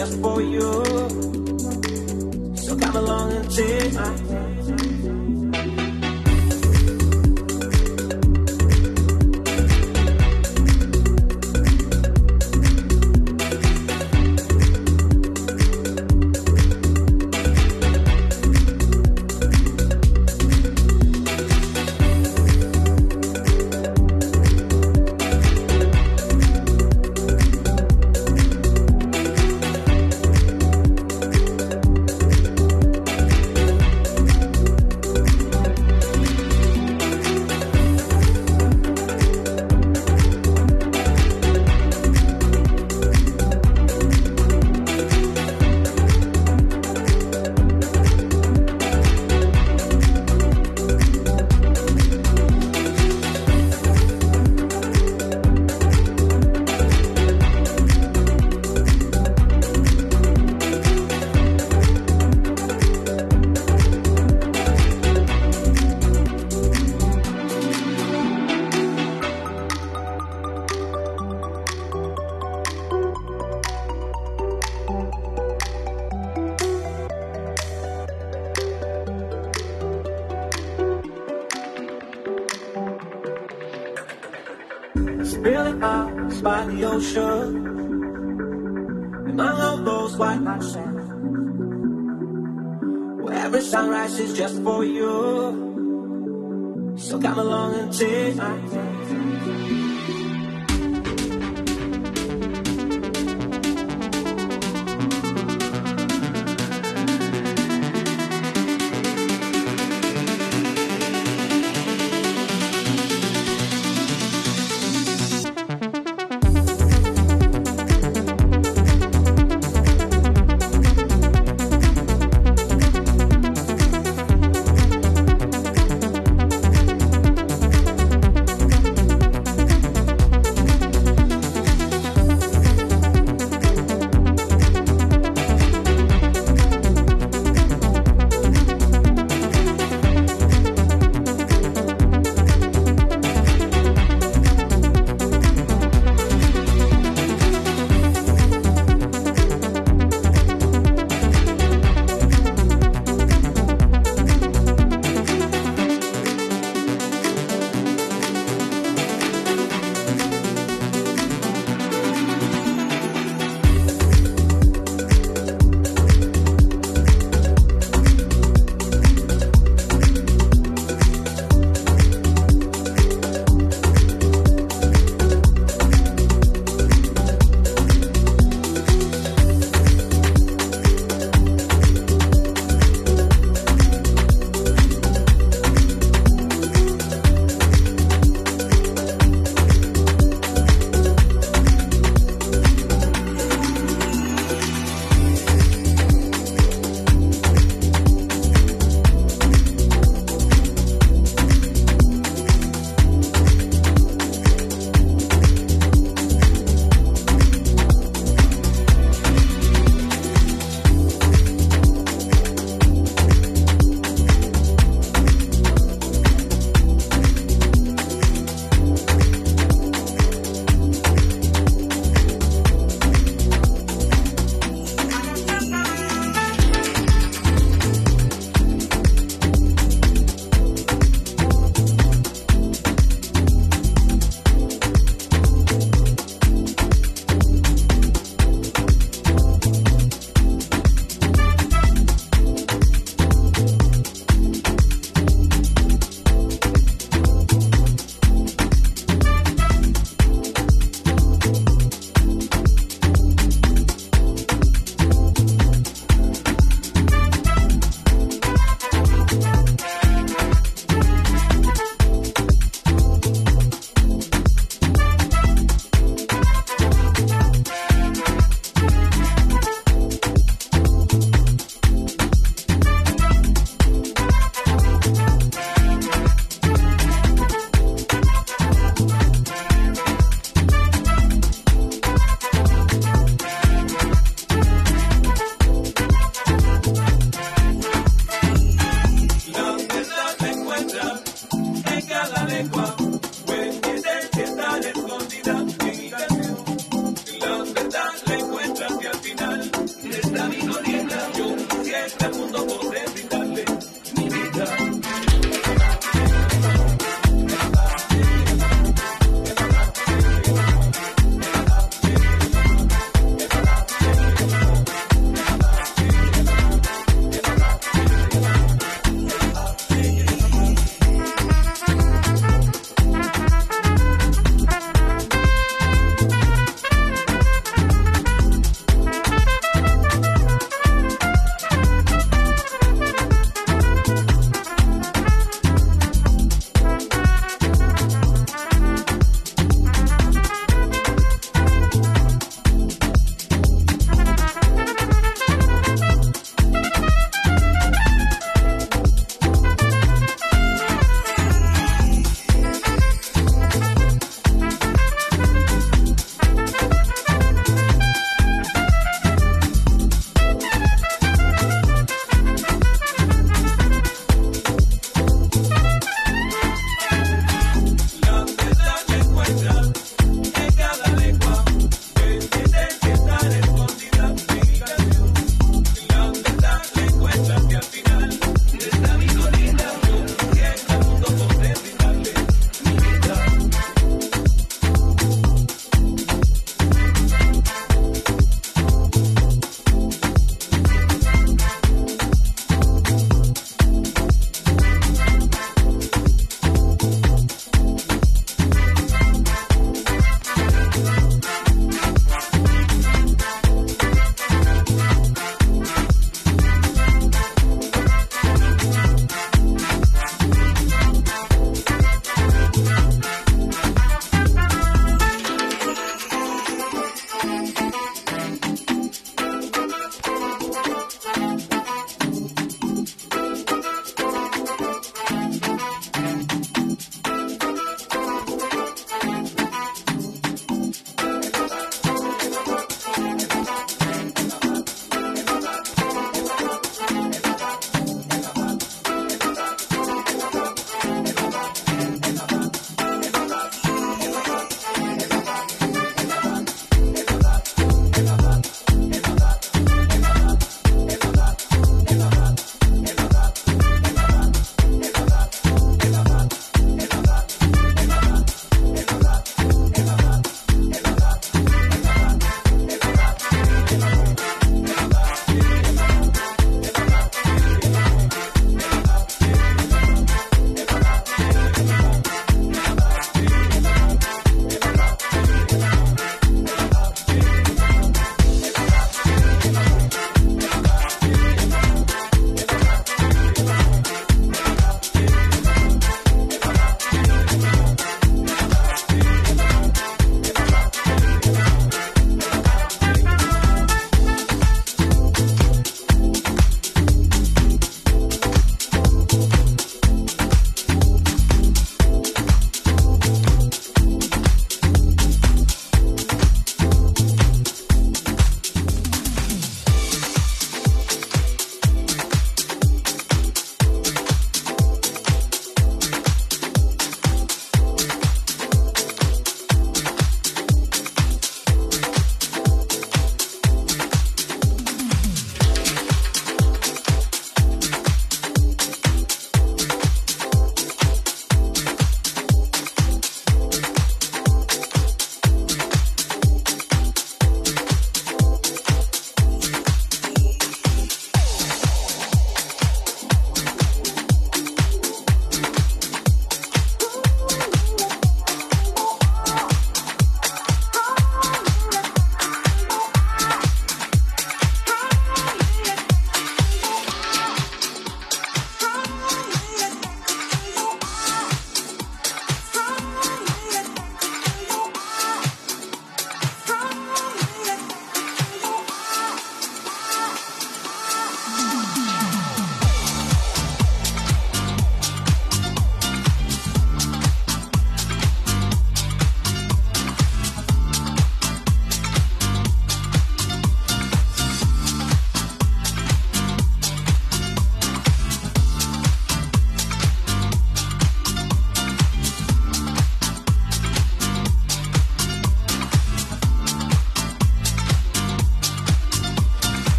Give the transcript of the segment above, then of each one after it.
just for you. So come along and take my hand.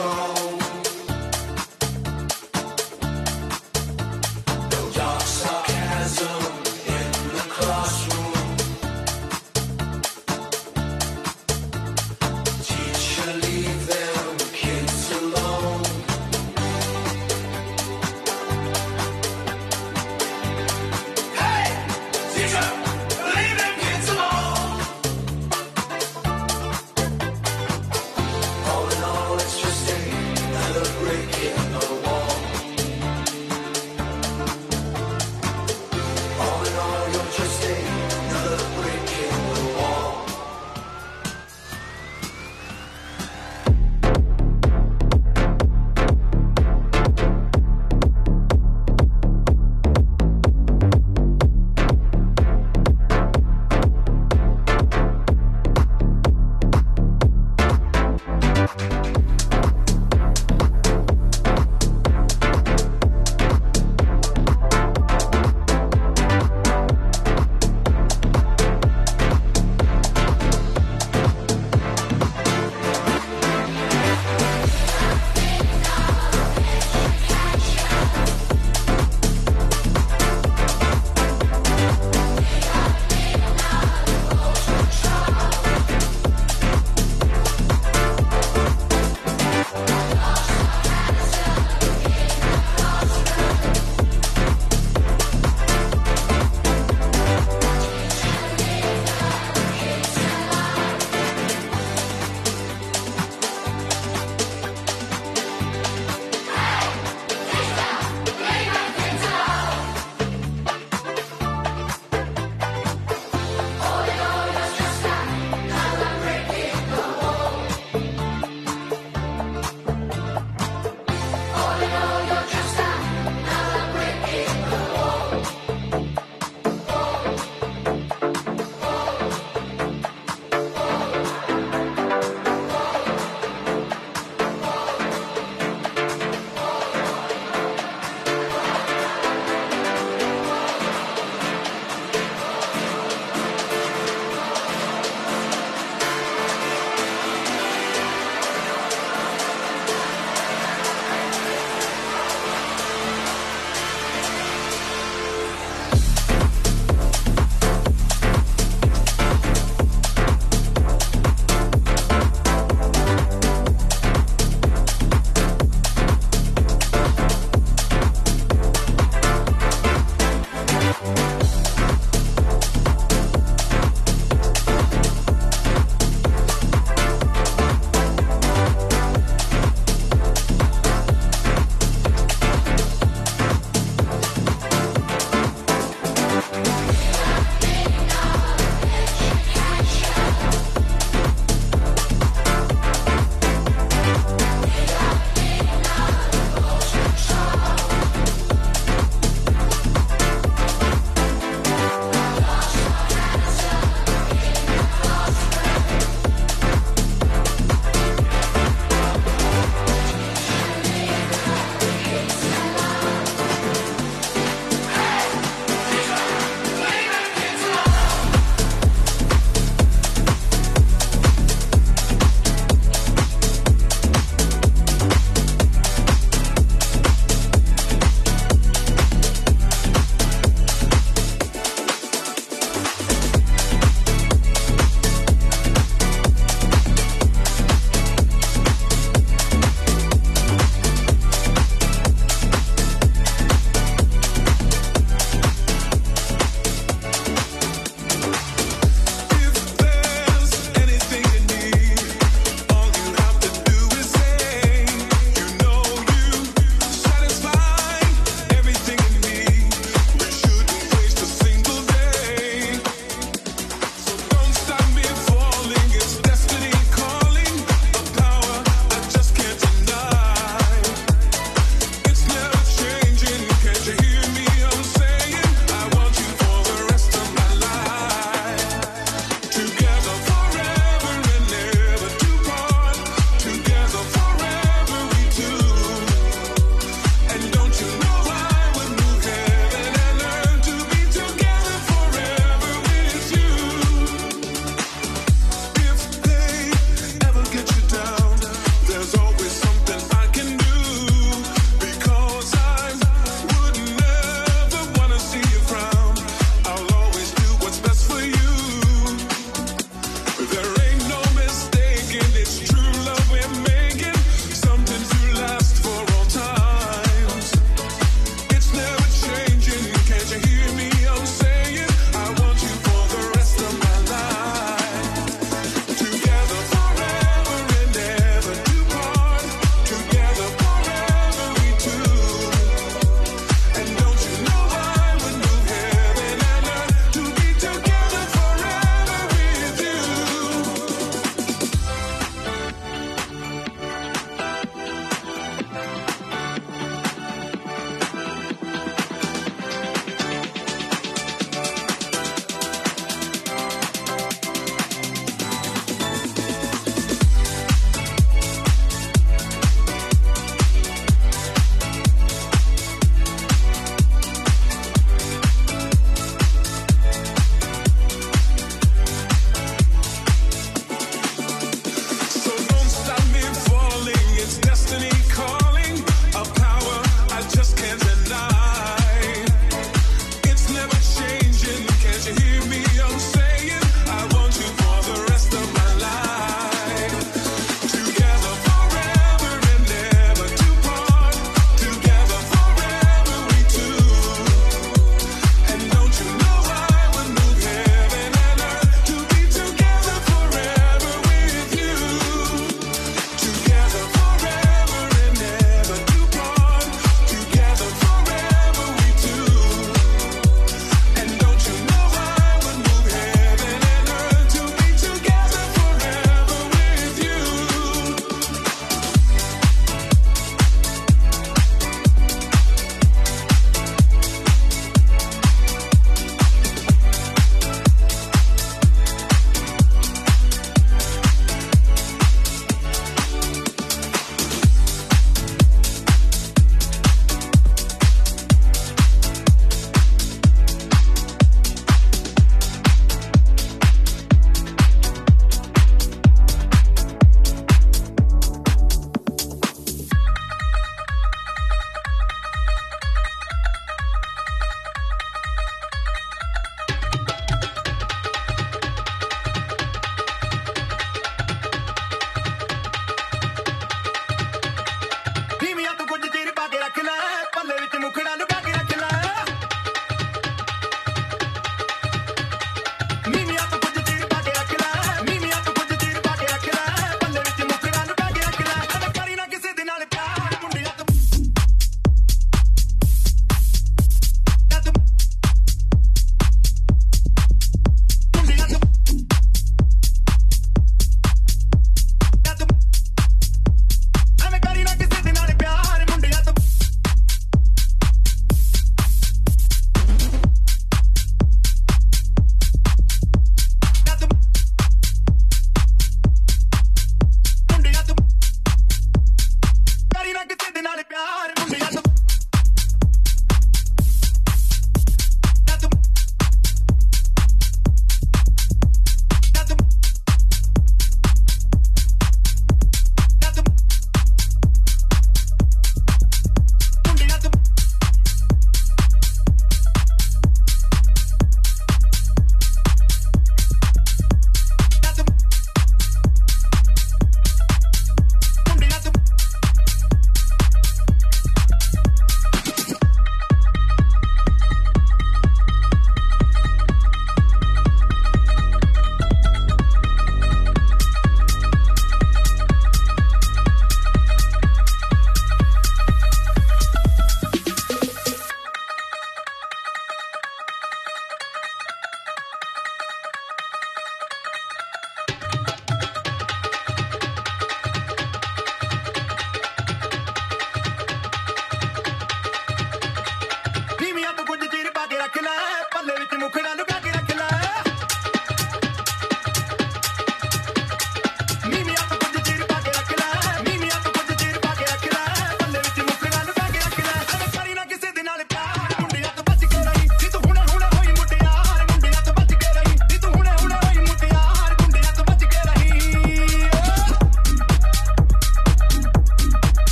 wrong.